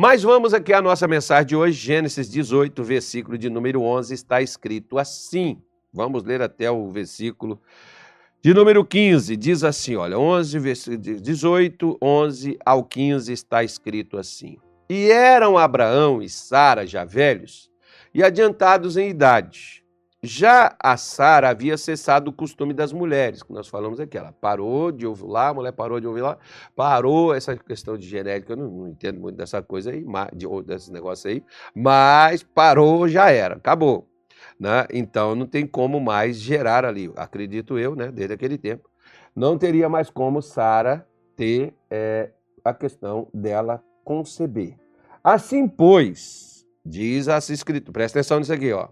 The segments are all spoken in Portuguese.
Mas vamos aqui à nossa mensagem de hoje, Gênesis 18, versículo de número 11, está escrito assim. Vamos ler até o versículo de número 15, diz assim, olha, 11, 18, 11 ao 15 está escrito assim. E eram Abraão e Sara já velhos e adiantados em idade. Já a Sara havia cessado o costume das mulheres, que nós falamos aqui. Ela parou de ovular, a mulher parou de ovular, parou essa questão de genética, eu não, não entendo muito dessa coisa aí, de, desse negócio aí, mas parou, já era, acabou. Né? Então não tem como mais gerar ali, acredito eu, né, desde aquele tempo. Não teria mais como Sara ter é, a questão dela conceber. Assim, pois, diz a escrito, presta atenção nisso aqui, ó.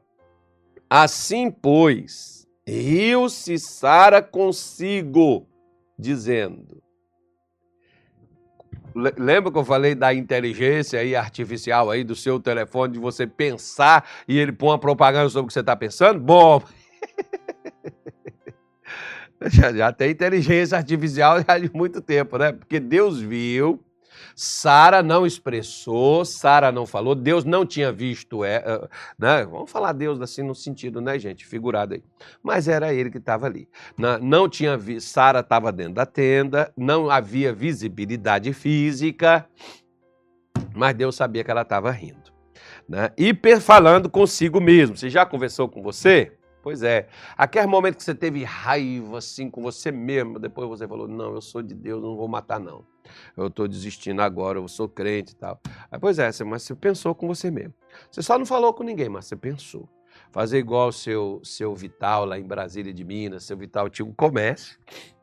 Assim, pois, riu-se Sara consigo, dizendo. Lembra que eu falei da inteligência aí artificial aí do seu telefone, de você pensar e ele põe uma propaganda sobre o que você está pensando? Bom, já, já tem inteligência artificial de muito tempo, né? Porque Deus viu Sara não expressou, Sara não falou, Deus não tinha visto, é, é, né? Vamos falar Deus assim no sentido, né, gente, figurado aí. Mas era ele que estava ali. Não, não tinha visto, Sara estava dentro da tenda, não havia visibilidade física, mas Deus sabia que ela estava rindo. Né? E falando consigo mesmo. Você já conversou com você? Pois é. Aquele momento que você teve raiva assim com você mesmo, depois você falou: Não, eu sou de Deus, não vou matar, não eu estou desistindo agora, eu sou crente e tal. Aí, pois é, mas você pensou com você mesmo. Você só não falou com ninguém, mas você pensou. Fazer igual o seu, seu Vital lá em Brasília de Minas, seu Vital tinha um comércio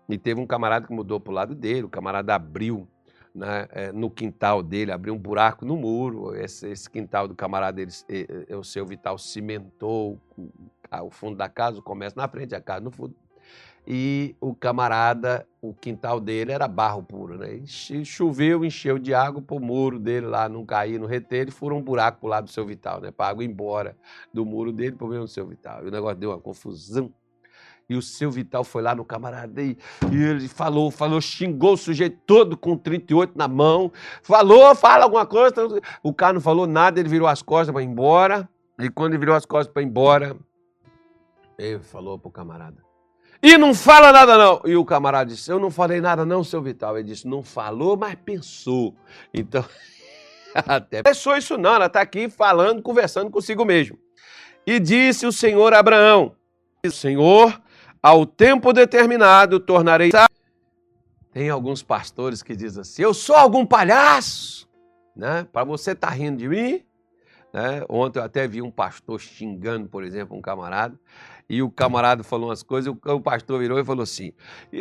e teve um camarada que mudou para o lado dele, o camarada abriu né, é, no quintal dele, abriu um buraco no muro, esse, esse quintal do camarada, ele, o seu Vital cimentou o fundo da casa, o comércio na frente, a casa no fundo e o camarada, o quintal dele era barro puro, né? E choveu, encheu de água para o muro dele lá não cair no reter, e furou um buraco para o lado do seu Vital, né? Para a água ir embora do muro dele para o do seu Vital. E o negócio deu uma confusão. E o seu Vital foi lá no camarada e, e ele falou, falou, xingou o sujeito todo com 38 na mão, falou, fala alguma coisa. O cara não falou nada, ele virou as costas para ir embora. E quando ele virou as costas para ir embora, ele falou para o camarada: e não fala nada não. E o camarada disse, eu não falei nada não, seu Vital. Ele disse, não falou, mas pensou. Então, até pensou isso não, ela está aqui falando, conversando consigo mesmo. E disse o Senhor Abraão, Senhor, ao tempo determinado tornarei... Tem alguns pastores que dizem assim, eu sou algum palhaço, né? Para você estar tá rindo de mim, né? Ontem eu até vi um pastor xingando, por exemplo, um camarada e o camarada falou umas coisas, o, o pastor virou e falou assim: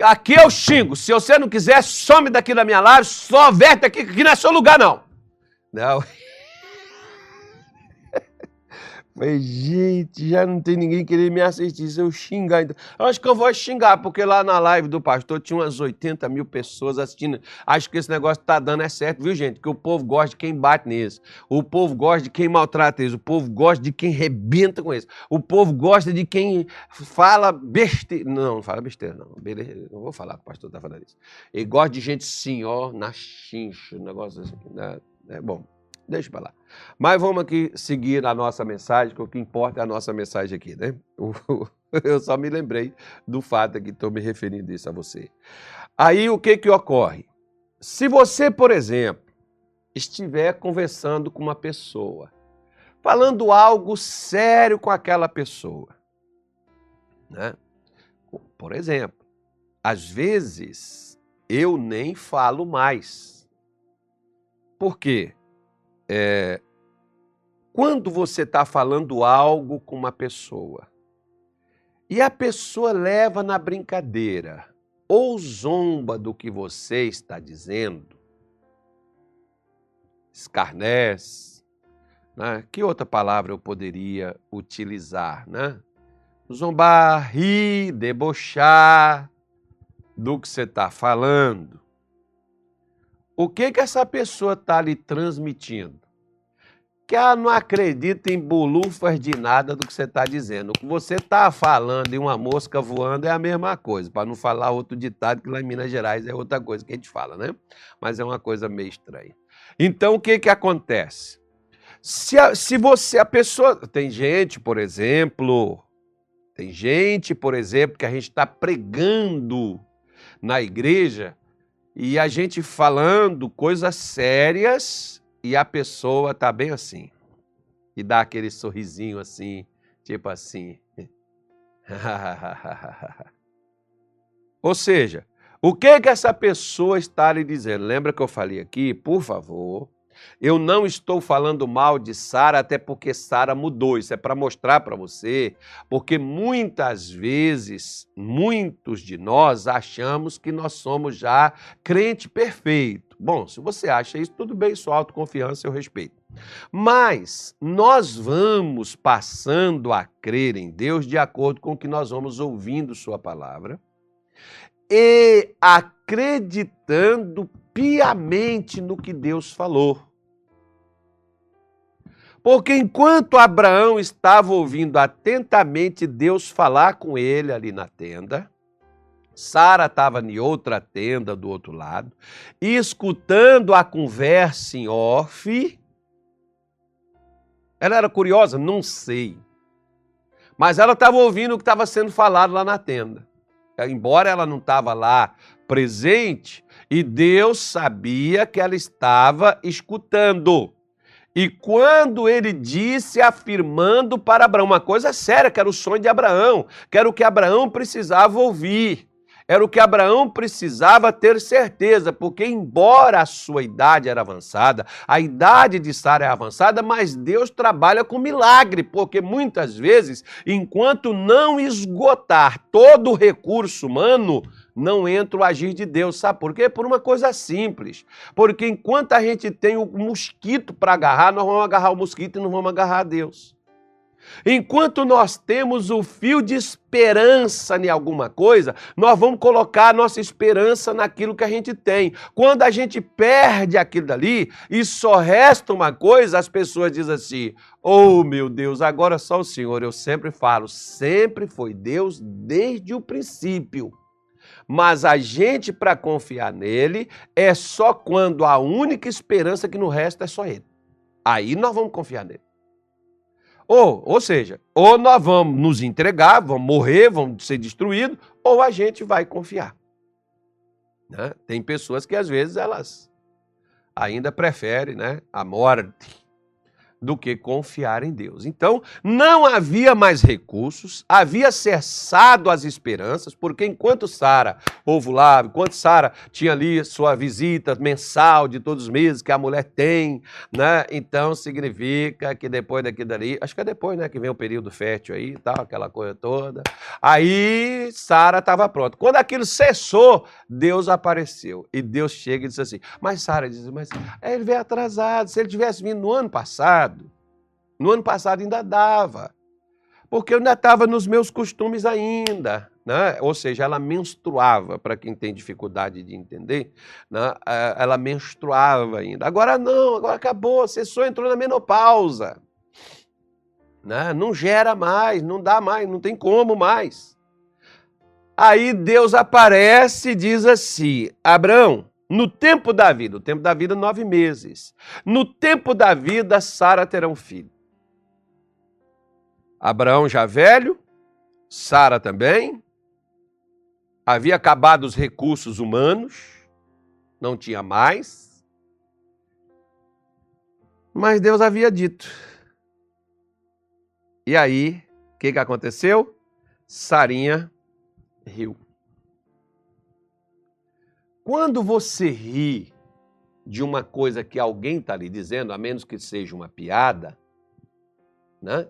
aqui eu xingo, se você não quiser, some daqui da minha live, só verte aqui, que não é seu lugar, não. Não. Falei, gente, já não tem ninguém querendo me assistir. Se eu xingar, então. acho que eu vou xingar, porque lá na live do pastor tinha umas 80 mil pessoas assistindo. Acho que esse negócio tá dando é certo, viu, gente? Que o povo gosta de quem bate nisso. O povo gosta de quem maltrata eles. O povo gosta de quem rebenta com isso. O povo gosta de quem fala besteira. Não, não fala besteira, não. Beleza, não vou falar que o pastor tá falando isso. Ele gosta de gente assim, ó, na chincha, um negócio assim. Né? É bom. Deixa para lá. Mas vamos aqui seguir a nossa mensagem, que o que importa é a nossa mensagem aqui, né? Eu só me lembrei do fato que estou me referindo isso a você. Aí o que que ocorre? Se você, por exemplo, estiver conversando com uma pessoa, falando algo sério com aquela pessoa, né? Por exemplo, às vezes eu nem falo mais. Por quê? É, quando você está falando algo com uma pessoa e a pessoa leva na brincadeira ou zomba do que você está dizendo, escarnece, né? que outra palavra eu poderia utilizar? Né? Zombar, rir, debochar do que você está falando. O que, que essa pessoa está lhe transmitindo? Que ela não acredita em bolufas de nada do que você está dizendo. O que você está falando em uma mosca voando é a mesma coisa, para não falar outro ditado que lá em Minas Gerais é outra coisa que a gente fala, né? Mas é uma coisa meio estranha. Então o que que acontece? Se, a, se você, a pessoa. Tem gente, por exemplo, tem gente, por exemplo, que a gente está pregando na igreja e a gente falando coisas sérias e a pessoa tá bem assim. E dá aquele sorrisinho assim, tipo assim. Ou seja, o que que essa pessoa está lhe dizendo? Lembra que eu falei aqui? Por favor, eu não estou falando mal de Sara, até porque Sara mudou. Isso é para mostrar para você, porque muitas vezes, muitos de nós achamos que nós somos já crente perfeito. Bom, se você acha isso, tudo bem, sua autoconfiança eu respeito. Mas nós vamos passando a crer em Deus de acordo com o que nós vamos ouvindo Sua palavra e acreditando piamente no que Deus falou. Porque enquanto Abraão estava ouvindo atentamente Deus falar com ele ali na tenda, Sara estava em outra tenda do outro lado, escutando a conversa em off. Ela era curiosa? Não sei. Mas ela estava ouvindo o que estava sendo falado lá na tenda. Embora ela não estava lá presente, e Deus sabia que ela estava escutando. E quando ele disse, afirmando para Abraão uma coisa séria, que era o sonho de Abraão, que era o que Abraão precisava ouvir, era o que Abraão precisava ter certeza, porque, embora a sua idade era avançada, a idade de Sara é avançada, mas Deus trabalha com milagre, porque muitas vezes, enquanto não esgotar todo o recurso humano, não entra o agir de Deus. Sabe por quê? Por uma coisa simples. Porque enquanto a gente tem o mosquito para agarrar, nós vamos agarrar o mosquito e não vamos agarrar a Deus. Enquanto nós temos o fio de esperança em alguma coisa, nós vamos colocar a nossa esperança naquilo que a gente tem. Quando a gente perde aquilo dali e só resta uma coisa, as pessoas dizem assim: Oh meu Deus, agora só o Senhor. Eu sempre falo, sempre foi Deus desde o princípio. Mas a gente, para confiar nele, é só quando a única esperança que no resto é só ele. Aí nós vamos confiar nele. Ou, ou seja, ou nós vamos nos entregar, vamos morrer, vamos ser destruídos, ou a gente vai confiar. Né? Tem pessoas que às vezes elas ainda preferem né, a morte do que confiar em Deus. Então, não havia mais recursos, havia cessado as esperanças, porque enquanto Sara ovulava, enquanto Sara tinha ali sua visita mensal de todos os meses que a mulher tem, né? Então significa que depois daqui dali, acho que é depois, né, que vem o período fértil aí, tal, aquela coisa toda. Aí Sara estava pronta. Quando aquilo cessou, Deus apareceu e Deus chega e diz assim: "Mas Sara diz: "Mas ele veio atrasado, se ele tivesse vindo no ano passado, no ano passado ainda dava, porque eu ainda estava nos meus costumes ainda. Né? Ou seja, ela menstruava, para quem tem dificuldade de entender, né? É, ela menstruava ainda. Agora não, agora acabou, você só entrou na menopausa. Né? Não gera mais, não dá mais, não tem como mais. Aí Deus aparece e diz assim: Abraão, no tempo da vida, o tempo da vida, nove meses. No tempo da vida, Sara terá um filho. Abraão já velho, Sara também. Havia acabado os recursos humanos, não tinha mais. Mas Deus havia dito. E aí, o que, que aconteceu? Sarinha riu. Quando você ri de uma coisa que alguém está lhe dizendo, a menos que seja uma piada, né?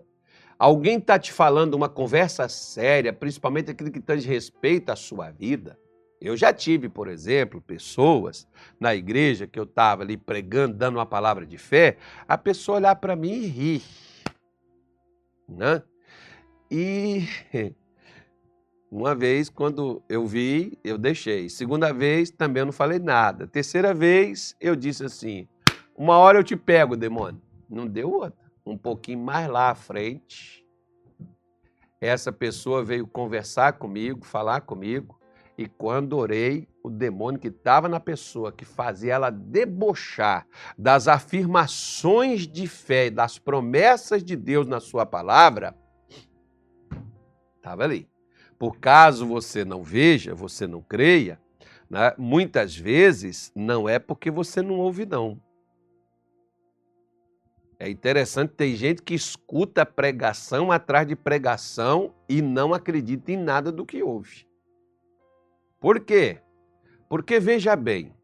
alguém está te falando uma conversa séria, principalmente aquilo que diz respeito à sua vida. Eu já tive, por exemplo, pessoas na igreja que eu estava ali pregando, dando uma palavra de fé, a pessoa olhar para mim e rir. Né? E uma vez, quando eu vi, eu deixei. Segunda vez, também eu não falei nada. Terceira vez, eu disse assim: uma hora eu te pego, demônio. Não deu outra um pouquinho mais lá à frente, essa pessoa veio conversar comigo, falar comigo, e quando orei, o demônio que estava na pessoa, que fazia ela debochar das afirmações de fé, das promessas de Deus na sua palavra, estava ali. Por caso você não veja, você não creia, né? muitas vezes não é porque você não ouve, não. É interessante, tem gente que escuta pregação atrás de pregação e não acredita em nada do que ouve. Por quê? Porque veja bem,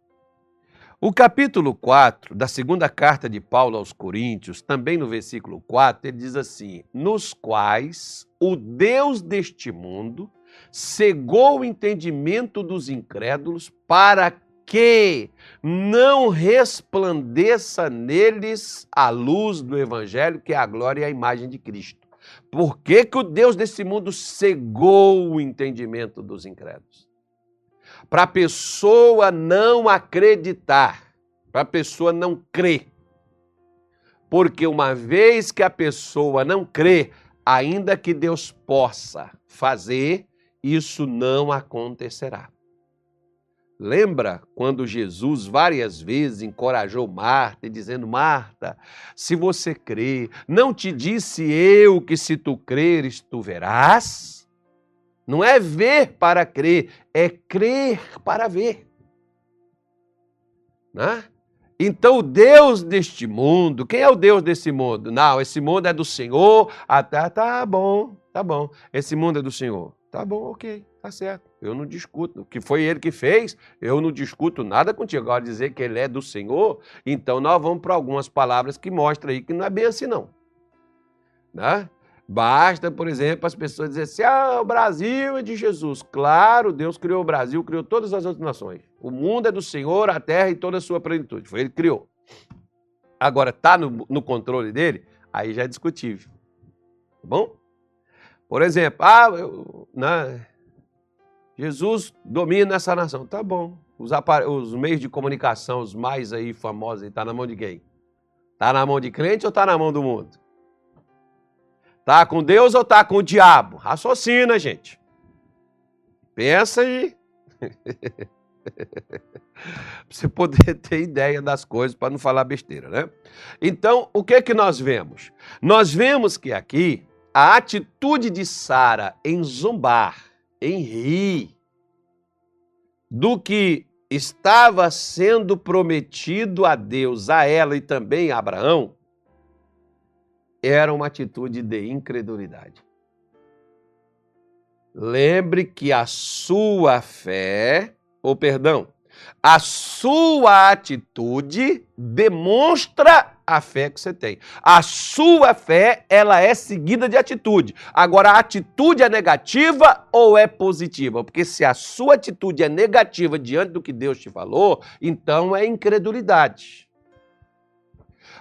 o capítulo 4 da segunda carta de Paulo aos Coríntios, também no versículo 4, ele diz assim: Nos quais o Deus deste mundo cegou o entendimento dos incrédulos para que não resplandeça neles a luz do Evangelho, que é a glória e a imagem de Cristo. Por que, que o Deus desse mundo cegou o entendimento dos incrédulos? Para a pessoa não acreditar, para a pessoa não crer. Porque uma vez que a pessoa não crê, ainda que Deus possa fazer, isso não acontecerá. Lembra quando Jesus várias vezes encorajou Marta, dizendo: Marta, se você crê, não te disse eu que se tu creres, tu verás? Não é ver para crer, é crer para ver. Né? Então, o Deus deste mundo, quem é o Deus desse mundo? Não, esse mundo é do Senhor. Ah, tá, tá bom, tá bom. Esse mundo é do Senhor. Tá bom, ok, tá certo. Eu não discuto. O que foi ele que fez, eu não discuto nada contigo. Agora, dizer que ele é do Senhor, então nós vamos para algumas palavras que mostram aí que não é bem assim, não. Né? Basta, por exemplo, as pessoas dizerem assim: ah, o Brasil é de Jesus. Claro, Deus criou o Brasil, criou todas as outras nações. O mundo é do Senhor, a terra e toda a sua plenitude. Foi ele que criou. Agora, está no, no controle dele? Aí já é discutível. Tá bom? Por exemplo, ah, eu, né, Jesus domina essa nação. Tá bom. Os, os, meios de comunicação, os mais aí famosos, está na mão de quem? Está na mão de crente ou está na mão do mundo? Está com Deus ou está com o diabo? Raciocina, gente. Pensa aí. você poder ter ideia das coisas, para não falar besteira, né? Então, o que que nós vemos? Nós vemos que aqui a atitude de Sara em zombar, em rir, do que estava sendo prometido a Deus, a ela e também a Abraão, era uma atitude de incredulidade. Lembre que a sua fé, ou perdão, a sua atitude demonstra a fé que você tem. A sua fé, ela é seguida de atitude. Agora, a atitude é negativa ou é positiva? Porque se a sua atitude é negativa diante do que Deus te falou, então é incredulidade.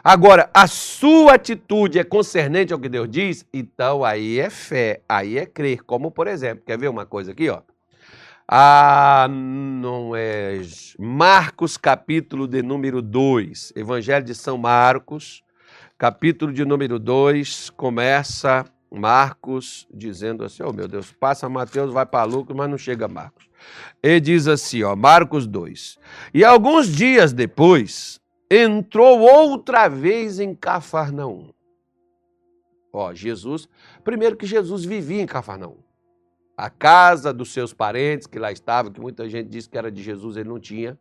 Agora, a sua atitude é concernente ao que Deus diz, então aí é fé, aí é crer. Como, por exemplo, quer ver uma coisa aqui, ó? Ah, não é. Marcos, capítulo de número 2. Evangelho de São Marcos, capítulo de número 2, começa Marcos dizendo assim: Oh meu Deus, passa Mateus, vai para Lucas, mas não chega Marcos. Ele diz assim, ó, Marcos 2. E alguns dias depois, entrou outra vez em Cafarnaum. Ó, Jesus, primeiro que Jesus vivia em Cafarnaum a casa dos seus parentes que lá estavam, que muita gente disse que era de Jesus, ele não tinha.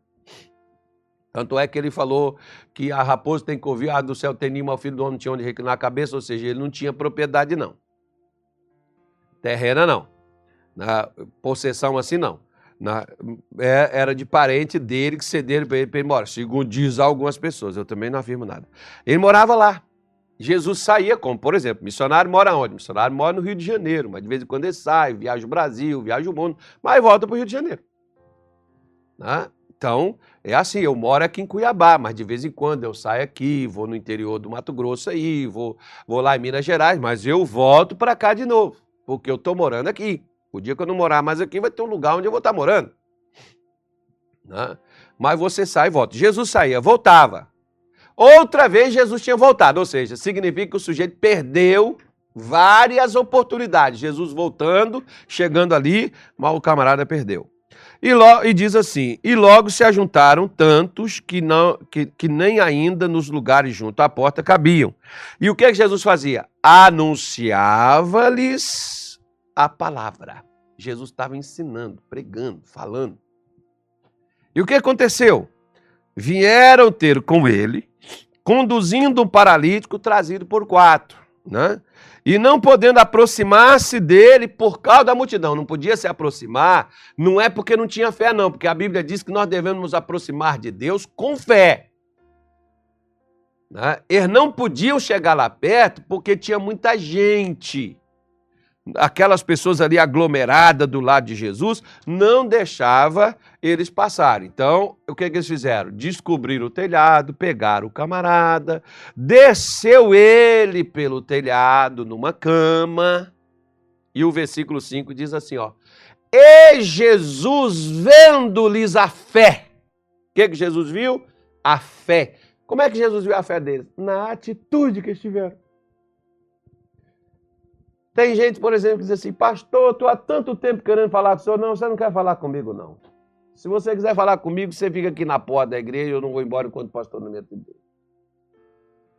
Tanto é que ele falou que a raposa tem que ouvir, a do céu tem ninho, o filho do homem tinha onde reclinar a cabeça, ou seja, ele não tinha propriedade não. Terrena não. Na possessão assim não. Na, é, era de parente dele que cederam para ele, ele morar. Segundo diz algumas pessoas, eu também não afirmo nada. Ele morava lá. Jesus saía como, por exemplo, missionário mora onde? Missionário mora no Rio de Janeiro, mas de vez em quando ele sai, viaja o Brasil, viaja o mundo, mas volta para o Rio de Janeiro. Né? Então, é assim, eu moro aqui em Cuiabá, mas de vez em quando eu saio aqui, vou no interior do Mato Grosso aí, vou, vou lá em Minas Gerais, mas eu volto para cá de novo, porque eu estou morando aqui. O dia que eu não morar mais aqui, vai ter um lugar onde eu vou estar morando. Né? Mas você sai e volta. Jesus saía, voltava. Outra vez Jesus tinha voltado, ou seja, significa que o sujeito perdeu várias oportunidades. Jesus voltando, chegando ali, mas o camarada perdeu. E, lo, e diz assim: E logo se ajuntaram tantos que, não, que, que nem ainda nos lugares junto à porta cabiam. E o que, é que Jesus fazia? Anunciava-lhes a palavra. Jesus estava ensinando, pregando, falando. E o que aconteceu? Vieram ter com ele, conduzindo um paralítico trazido por quatro, né? E não podendo aproximar-se dele por causa da multidão, não podia se aproximar, não é porque não tinha fé, não, porque a Bíblia diz que nós devemos nos aproximar de Deus com fé. Né? Eles não podiam chegar lá perto porque tinha muita gente aquelas pessoas ali aglomeradas do lado de Jesus, não deixava eles passarem. Então, o que, que eles fizeram? Descobriram o telhado, pegaram o camarada, desceu ele pelo telhado numa cama, e o versículo 5 diz assim, ó, e Jesus vendo-lhes a fé. O que, que Jesus viu? A fé. Como é que Jesus viu a fé deles? Na atitude que eles tiveram. Tem gente, por exemplo, que diz assim, pastor, estou há tanto tempo querendo falar com o senhor. Não, você não quer falar comigo, não. Se você quiser falar comigo, você fica aqui na porta da igreja, eu não vou embora enquanto o pastor não me atender.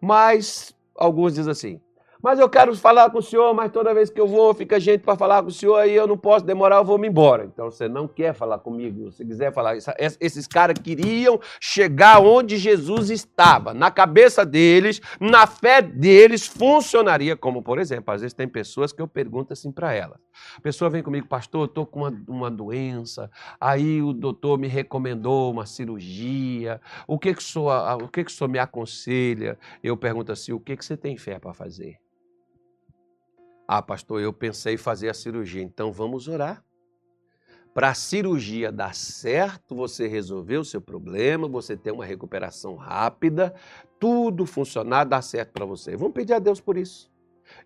Mas alguns dizem assim, mas eu quero falar com o senhor, mas toda vez que eu vou, fica gente para falar com o senhor, aí eu não posso demorar, eu vou me embora. Então você não quer falar comigo, se quiser falar. Esses caras queriam chegar onde Jesus estava. Na cabeça deles, na fé deles, funcionaria como, por exemplo, às vezes tem pessoas que eu pergunto assim para elas. A pessoa vem comigo, pastor, eu estou com uma, uma doença, aí o doutor me recomendou uma cirurgia, o que que, o senhor, o que que o senhor me aconselha? Eu pergunto assim, o que que você tem fé para fazer? Ah, pastor, eu pensei em fazer a cirurgia, então vamos orar. Para a cirurgia dar certo, você resolver o seu problema, você ter uma recuperação rápida, tudo funcionar, dar certo para você. Vamos pedir a Deus por isso.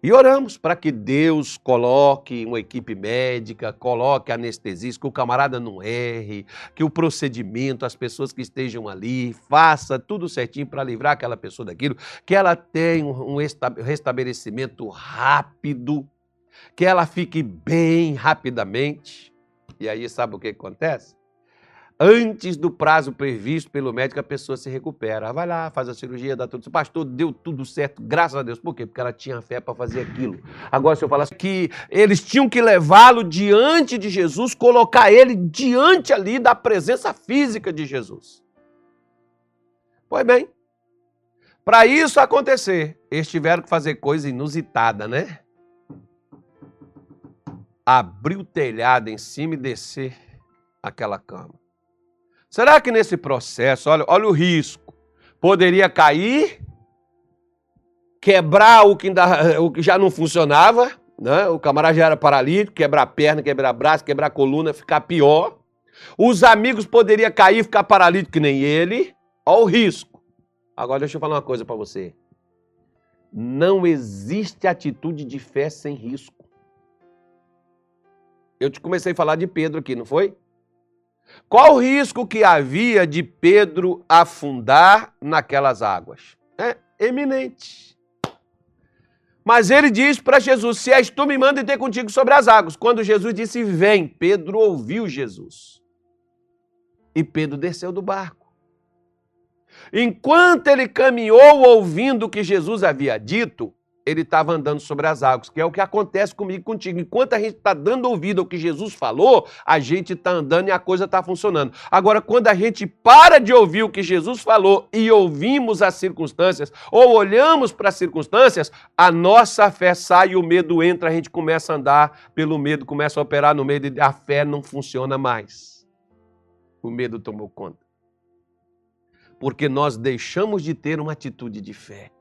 E oramos para que Deus coloque uma equipe médica, coloque anestesista, que o camarada não erre, que o procedimento, as pessoas que estejam ali, faça tudo certinho para livrar aquela pessoa daquilo, que ela tenha um restabelecimento rápido, que ela fique bem rapidamente. E aí sabe o que acontece? Antes do prazo previsto pelo médico, a pessoa se recupera. Vai lá, faz a cirurgia, dá tudo. Pastor, deu tudo certo, graças a Deus. Por quê? Porque ela tinha fé para fazer aquilo. Agora, se eu falasse que eles tinham que levá-lo diante de Jesus, colocar ele diante ali da presença física de Jesus. Pois bem, para isso acontecer, eles tiveram que fazer coisa inusitada, né? Abrir o telhado em cima e descer aquela cama. Será que nesse processo, olha, olha o risco, poderia cair, quebrar o que, ainda, o que já não funcionava, né? o camarada já era paralítico, quebrar perna, quebrar braço, quebrar coluna, ficar pior. Os amigos poderiam cair, ficar paralítico que nem ele. Olha o risco. Agora deixa eu falar uma coisa para você. Não existe atitude de fé sem risco. Eu te comecei a falar de Pedro aqui, não foi? Qual o risco que havia de Pedro afundar naquelas águas? É eminente. Mas ele diz para Jesus: Se és tu, me manda ter contigo sobre as águas. Quando Jesus disse: Vem, Pedro ouviu Jesus. E Pedro desceu do barco. Enquanto ele caminhou ouvindo o que Jesus havia dito, ele estava andando sobre as águas, que é o que acontece comigo contigo. Enquanto a gente está dando ouvido ao que Jesus falou, a gente está andando e a coisa está funcionando. Agora, quando a gente para de ouvir o que Jesus falou e ouvimos as circunstâncias, ou olhamos para as circunstâncias, a nossa fé sai o medo entra, a gente começa a andar pelo medo, começa a operar no medo e a fé não funciona mais. O medo tomou conta. Porque nós deixamos de ter uma atitude de fé.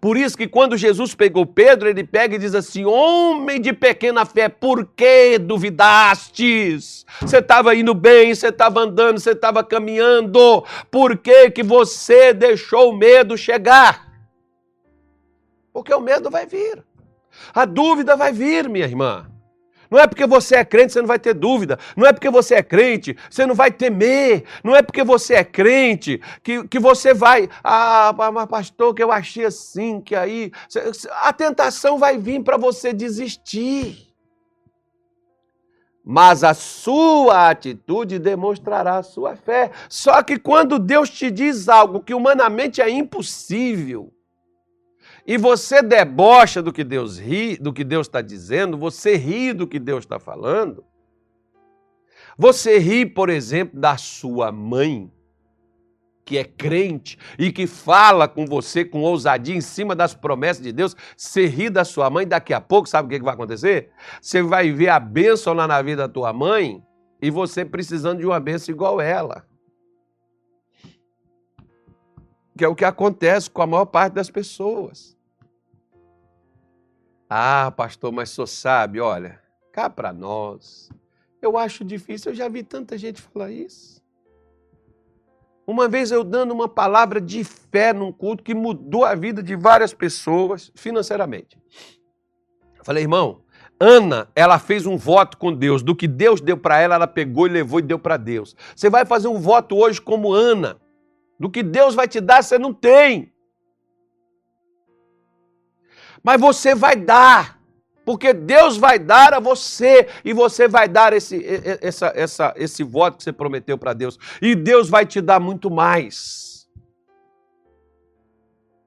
Por isso que quando Jesus pegou Pedro, ele pega e diz assim: Homem de pequena fé, por que duvidastes? Você estava indo bem, você estava andando, você estava caminhando, por que, que você deixou o medo chegar? Porque o medo vai vir, a dúvida vai vir, minha irmã. Não é porque você é crente, você não vai ter dúvida. Não é porque você é crente, você não vai temer. Não é porque você é crente que, que você vai. Ah, mas pastor, que eu achei assim, que aí. A tentação vai vir para você desistir. mas a sua atitude demonstrará a sua fé. Só que quando Deus te diz algo que humanamente é impossível, e você debocha do que Deus ri, do que Deus está dizendo, você ri do que Deus está falando, você ri, por exemplo, da sua mãe, que é crente e que fala com você com ousadia em cima das promessas de Deus, você ri da sua mãe, daqui a pouco, sabe o que vai acontecer? Você vai ver a bênção lá na vida da tua mãe e você precisando de uma bênção igual ela. Que é o que acontece com a maior parte das pessoas. Ah, pastor, mas só sabe, olha, cá para nós. Eu acho difícil, eu já vi tanta gente falar isso. Uma vez eu dando uma palavra de fé num culto que mudou a vida de várias pessoas financeiramente. falei, irmão, Ana, ela fez um voto com Deus. Do que Deus deu para ela, ela pegou e levou e deu para Deus. Você vai fazer um voto hoje como Ana. Do que Deus vai te dar, você não tem. Mas você vai dar porque Deus vai dar a você e você vai dar esse, essa, essa, esse voto que você prometeu para Deus. E Deus vai te dar muito mais.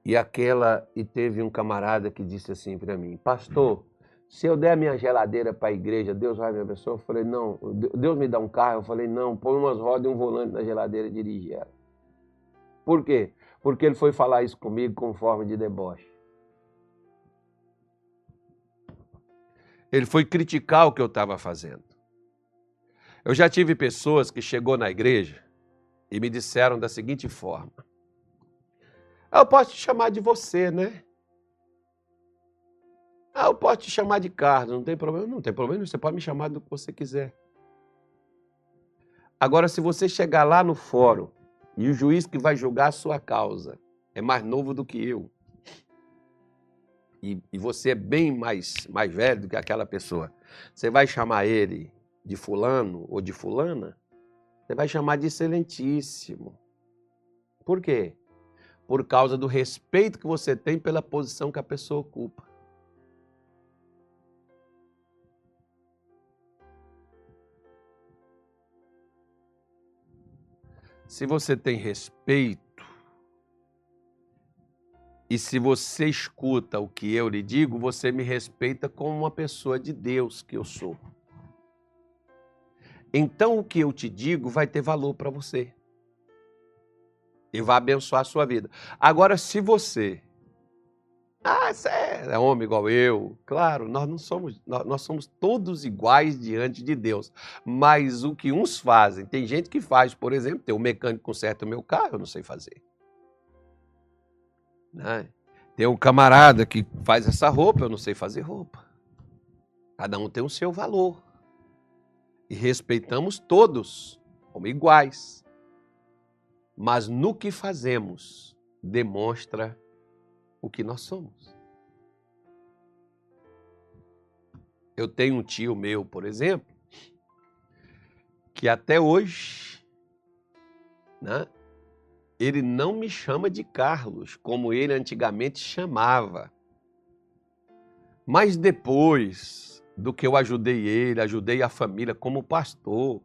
E aquela, e teve um camarada que disse assim para mim, pastor, se eu der a minha geladeira para a igreja, Deus vai me abençoar? Eu falei, não. Deus me dá um carro? Eu falei, não, põe umas rodas e um volante na geladeira e dirige ela. Por quê? Porque ele foi falar isso comigo com forma de deboche. Ele foi criticar o que eu estava fazendo. Eu já tive pessoas que chegou na igreja e me disseram da seguinte forma: Eu posso te chamar de você, né? Ah, eu posso te chamar de Carlos, não tem problema, não tem problema, você pode me chamar do que você quiser. Agora, se você chegar lá no fórum e o juiz que vai julgar a sua causa é mais novo do que eu, e, e você é bem mais, mais velho do que aquela pessoa, você vai chamar ele de fulano ou de fulana? Você vai chamar de excelentíssimo. Por quê? Por causa do respeito que você tem pela posição que a pessoa ocupa. Se você tem respeito e se você escuta o que eu lhe digo, você me respeita como uma pessoa de Deus que eu sou. Então o que eu te digo vai ter valor para você. E vai abençoar a sua vida. Agora, se você. Ah, você é homem igual eu. Claro, nós não somos, nós, somos todos iguais diante de Deus. Mas o que uns fazem, tem gente que faz, por exemplo, tem um mecânico conserta o meu carro, eu não sei fazer. Né? Tem um camarada que faz essa roupa, eu não sei fazer roupa. Cada um tem o seu valor. E respeitamos todos como iguais. Mas no que fazemos, demonstra o que nós somos. Eu tenho um tio meu, por exemplo, que até hoje né, ele não me chama de Carlos, como ele antigamente chamava. Mas depois do que eu ajudei ele, ajudei a família como pastor,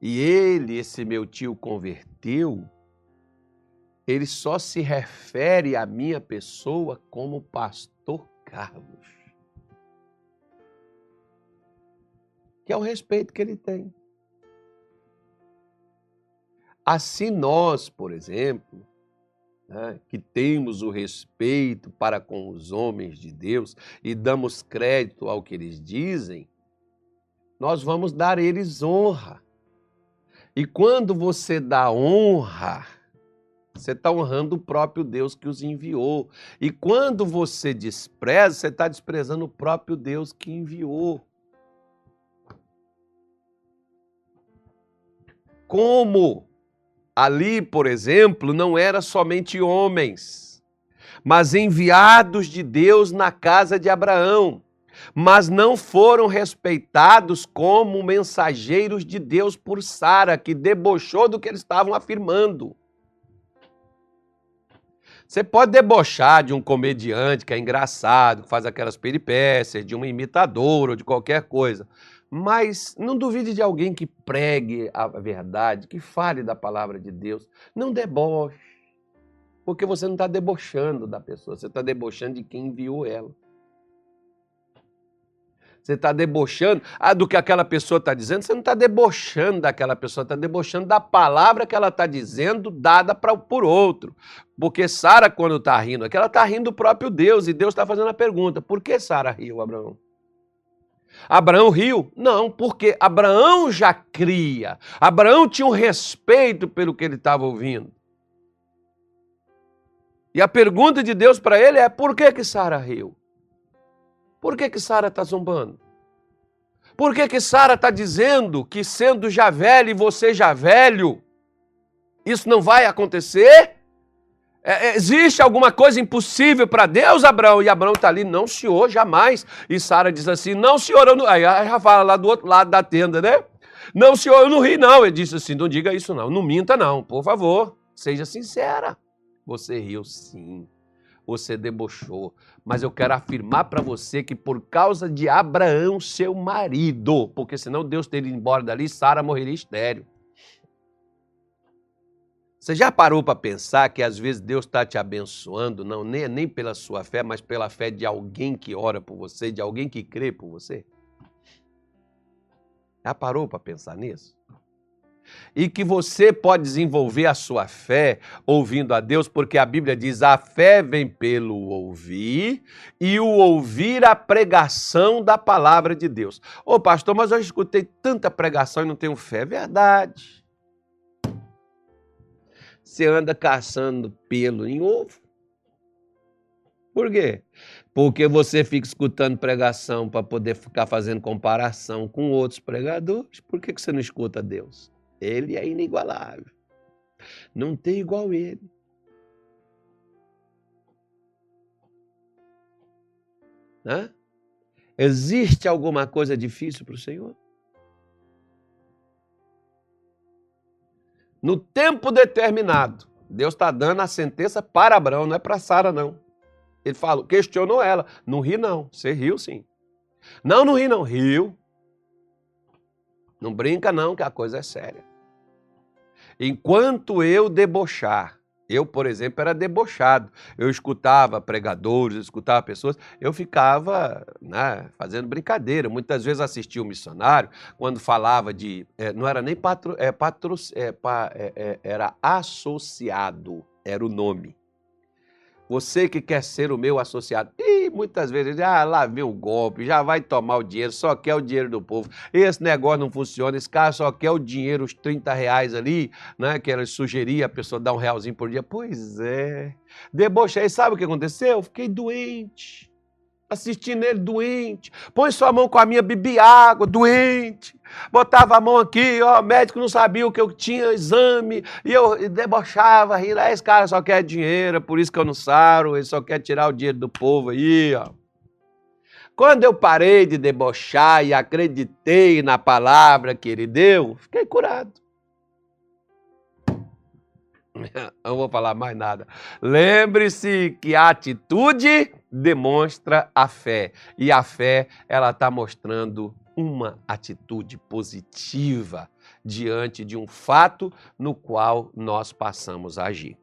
e ele, esse meu tio, converteu, ele só se refere à minha pessoa como pastor Carlos. Que é o respeito que ele tem. Assim nós, por exemplo, né, que temos o respeito para com os homens de Deus e damos crédito ao que eles dizem, nós vamos dar eles honra. E quando você dá honra, você está honrando o próprio Deus que os enviou. E quando você despreza, você está desprezando o próprio Deus que enviou. Como Ali, por exemplo, não era somente homens, mas enviados de Deus na casa de Abraão, mas não foram respeitados como mensageiros de Deus por Sara, que debochou do que eles estavam afirmando. Você pode debochar de um comediante que é engraçado, que faz aquelas peripécias, de um imitador ou de qualquer coisa. Mas não duvide de alguém que pregue a verdade, que fale da palavra de Deus. Não deboche. Porque você não está debochando da pessoa, você está debochando de quem enviou ela. Você está debochando ah, do que aquela pessoa está dizendo, você não está debochando daquela pessoa, está debochando da palavra que ela está dizendo, dada pra, por outro. Porque Sara, quando está rindo aqui, ela está rindo do próprio Deus, e Deus está fazendo a pergunta: por que Sara riu, Abraão? Abraão riu? Não, porque Abraão já cria. Abraão tinha um respeito pelo que ele estava ouvindo. E a pergunta de Deus para ele é: por que que Sara riu? Por que que Sara está zombando? Por que que Sara está dizendo que sendo já velho e você já velho, isso não vai acontecer? É, é existe alguma coisa impossível para Deus, Abraão? E Abraão está ali, não, senhor, jamais. E Sara diz assim, não, senhor, eu não... Aí já fala lá do outro lado da tenda, né? Não, senhor, eu não ri, não. Ele disse assim, não diga isso, não. Não minta, não, por favor. Seja sincera. Você riu, sim você debochou. Mas eu quero afirmar para você que por causa de Abraão, seu marido, porque senão Deus teria ido embora dali, Sara morreria estéreo. Você já parou para pensar que às vezes Deus está te abençoando, não nem, nem pela sua fé, mas pela fé de alguém que ora por você, de alguém que crê por você? Já parou para pensar nisso? e que você pode desenvolver a sua fé ouvindo a Deus, porque a Bíblia diz: a fé vem pelo ouvir e o ouvir a pregação da palavra de Deus. Ô pastor, mas eu escutei tanta pregação e não tenho fé. É verdade. Você anda caçando pelo em ovo. Por quê? Porque você fica escutando pregação para poder ficar fazendo comparação com outros pregadores. Por que você não escuta Deus? Ele é inigualável. Não tem igual ele. Hã? Existe alguma coisa difícil para o Senhor? No tempo determinado, Deus está dando a sentença para Abraão, não é para Sara, não. Ele falou, questionou ela. Não ri, não. Você riu, sim. Não, não ri, não. Riu. Não brinca não, que a coisa é séria. Enquanto eu debochar, eu, por exemplo, era debochado. Eu escutava pregadores, eu escutava pessoas, eu ficava né, fazendo brincadeira. Muitas vezes assistia o um missionário, quando falava de. É, não era nem patro, é, patro, é, pa, é, é, era associado, era o nome. Você que quer ser o meu associado. E muitas vezes, ah, lá vem o golpe, já vai tomar o dinheiro, só quer o dinheiro do povo. Esse negócio não funciona, esse cara só quer o dinheiro, os 30 reais ali, né? Que ela sugeria a pessoa dar um realzinho por dia. Pois é. Debochei, sabe o que aconteceu? Eu fiquei doente assistindo ele doente. Põe sua mão com a minha, bebi água, doente. Botava a mão aqui, ó, médico não sabia o que eu tinha, exame, e eu debochava, rindo. Ah, esse cara só quer dinheiro, é por isso que eu não saro, ele só quer tirar o dinheiro do povo aí, ó. Quando eu parei de debochar e acreditei na palavra que ele deu, fiquei curado. Não vou falar mais nada. Lembre-se que a atitude demonstra a fé. E a fé, ela está mostrando uma atitude positiva diante de um fato no qual nós passamos a agir.